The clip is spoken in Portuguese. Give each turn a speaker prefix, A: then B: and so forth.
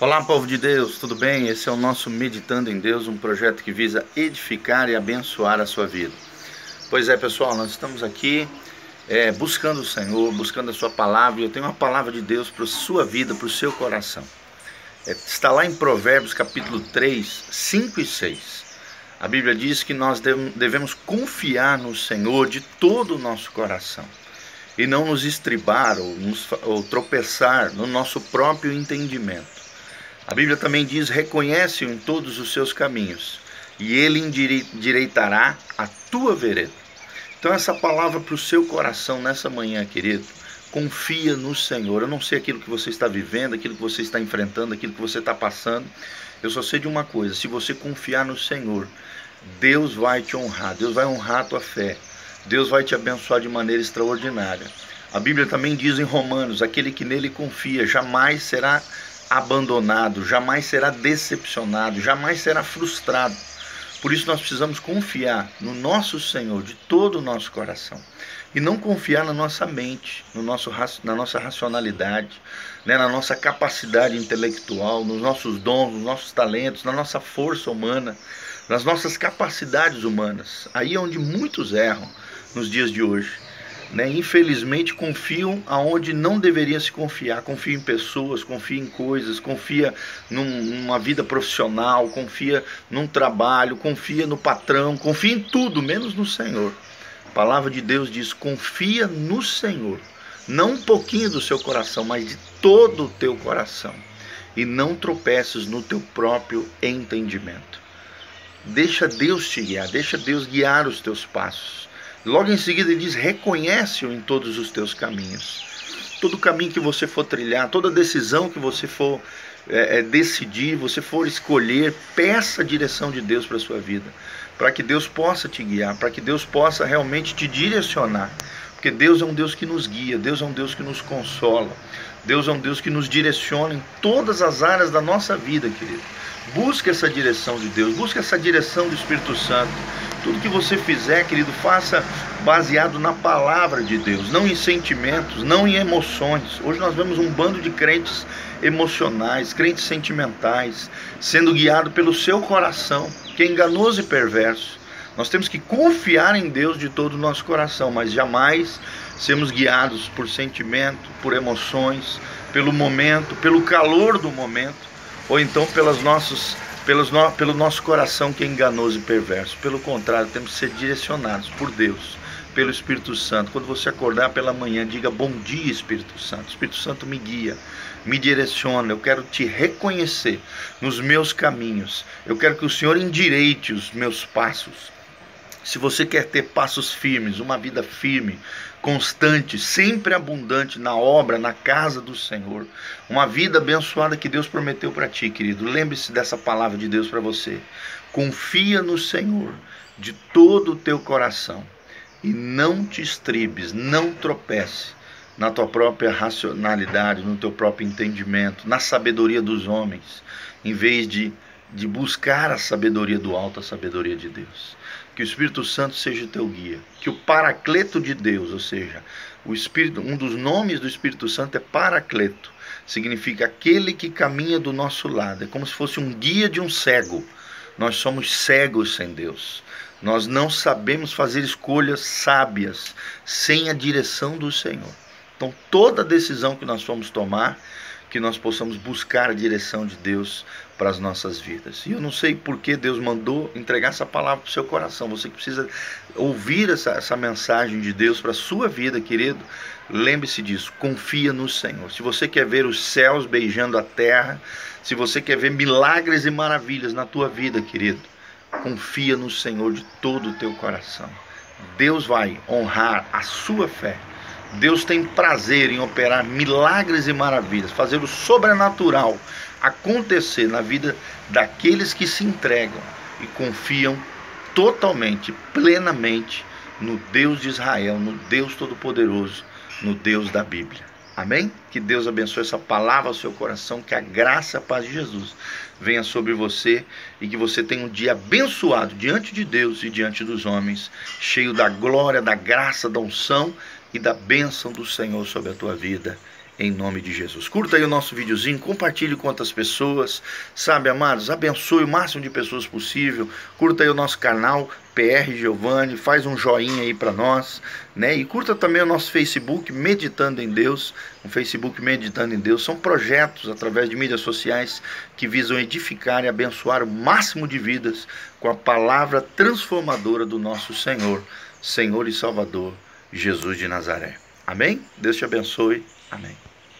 A: Olá, povo de Deus, tudo bem? Esse é o nosso Meditando em Deus, um projeto que visa edificar e abençoar a sua vida. Pois é, pessoal, nós estamos aqui é, buscando o Senhor, buscando a Sua palavra, e eu tenho uma palavra de Deus para a sua vida, para o seu coração. É, está lá em Provérbios capítulo 3, 5 e 6. A Bíblia diz que nós devemos confiar no Senhor de todo o nosso coração e não nos estribar ou, nos, ou tropeçar no nosso próprio entendimento. A Bíblia também diz: reconhece-o em todos os seus caminhos, e ele endireitará a tua vereda. Então, essa palavra para o seu coração nessa manhã, querido, confia no Senhor. Eu não sei aquilo que você está vivendo, aquilo que você está enfrentando, aquilo que você está passando. Eu só sei de uma coisa: se você confiar no Senhor, Deus vai te honrar, Deus vai honrar a tua fé, Deus vai te abençoar de maneira extraordinária. A Bíblia também diz em Romanos: aquele que nele confia jamais será abandonado, jamais será decepcionado, jamais será frustrado. Por isso nós precisamos confiar no nosso Senhor de todo o nosso coração e não confiar na nossa mente, no nosso, na nossa racionalidade, né, na nossa capacidade intelectual, nos nossos dons, nos nossos talentos, na nossa força humana, nas nossas capacidades humanas. Aí é onde muitos erram nos dias de hoje né, infelizmente confiam aonde não deveria se confiar. Confia em pessoas, confia em coisas, confia num, numa vida profissional, confia num trabalho, confia no patrão, confia em tudo, menos no Senhor. A palavra de Deus diz: confia no Senhor, não um pouquinho do seu coração, mas de todo o teu coração, e não tropeces no teu próprio entendimento. Deixa Deus te guiar, deixa Deus guiar os teus passos. Logo em seguida ele diz: reconhece-o em todos os teus caminhos. Todo caminho que você for trilhar, toda decisão que você for é, é, decidir, você for escolher, peça a direção de Deus para a sua vida, para que Deus possa te guiar, para que Deus possa realmente te direcionar. Porque Deus é um Deus que nos guia, Deus é um Deus que nos consola, Deus é um Deus que nos direciona em todas as áreas da nossa vida, querido. Busque essa direção de Deus, busque essa direção do Espírito Santo. Tudo que você fizer, querido, faça baseado na palavra de Deus, não em sentimentos, não em emoções. Hoje nós vemos um bando de crentes emocionais, crentes sentimentais, sendo guiado pelo seu coração, que é enganoso e perverso. Nós temos que confiar em Deus de todo o nosso coração, mas jamais sermos guiados por sentimento, por emoções, pelo momento, pelo calor do momento, ou então pelas nossos pelos no, pelo nosso coração que é enganoso e perverso. Pelo contrário, temos que ser direcionados por Deus, pelo Espírito Santo. Quando você acordar pela manhã, diga bom dia, Espírito Santo. Espírito Santo me guia, me direciona. Eu quero te reconhecer nos meus caminhos. Eu quero que o Senhor endireite os meus passos. Se você quer ter passos firmes, uma vida firme, constante, sempre abundante na obra, na casa do Senhor, uma vida abençoada que Deus prometeu para ti, querido. Lembre-se dessa palavra de Deus para você. Confia no Senhor de todo o teu coração e não te estribes, não tropece na tua própria racionalidade, no teu próprio entendimento, na sabedoria dos homens, em vez de, de buscar a sabedoria do alto, a sabedoria de Deus que o Espírito Santo seja o teu guia, que o Paracleto de Deus, ou seja, o Espírito, um dos nomes do Espírito Santo é Paracleto, significa aquele que caminha do nosso lado, é como se fosse um guia de um cego. Nós somos cegos sem Deus. Nós não sabemos fazer escolhas sábias sem a direção do Senhor. Então, toda decisão que nós formos tomar, que nós possamos buscar a direção de Deus para as nossas vidas. E eu não sei por que Deus mandou entregar essa palavra para o seu coração. Você que precisa ouvir essa, essa mensagem de Deus para a sua vida, querido. Lembre-se disso, confia no Senhor. Se você quer ver os céus beijando a terra, se você quer ver milagres e maravilhas na tua vida, querido, confia no Senhor de todo o teu coração. Deus vai honrar a sua fé Deus tem prazer em operar milagres e maravilhas, fazer o sobrenatural acontecer na vida daqueles que se entregam e confiam totalmente, plenamente no Deus de Israel, no Deus Todo-Poderoso, no Deus da Bíblia. Amém? Que Deus abençoe essa palavra ao seu coração, que a graça e a paz de Jesus venha sobre você e que você tenha um dia abençoado diante de Deus e diante dos homens, cheio da glória, da graça, da unção e da bênção do Senhor sobre a tua vida, em nome de Jesus. Curta aí o nosso videozinho, compartilhe com outras pessoas, sabe, amados? Abençoe o máximo de pessoas possível. Curta aí o nosso canal PR Giovanni, faz um joinha aí para nós, né? E curta também o nosso Facebook Meditando em Deus, o Facebook Meditando em Deus. São projetos através de mídias sociais que visam edificar e abençoar o máximo de vidas com a palavra transformadora do nosso Senhor, Senhor e Salvador Jesus de Nazaré. Amém? Deus te abençoe. Amém.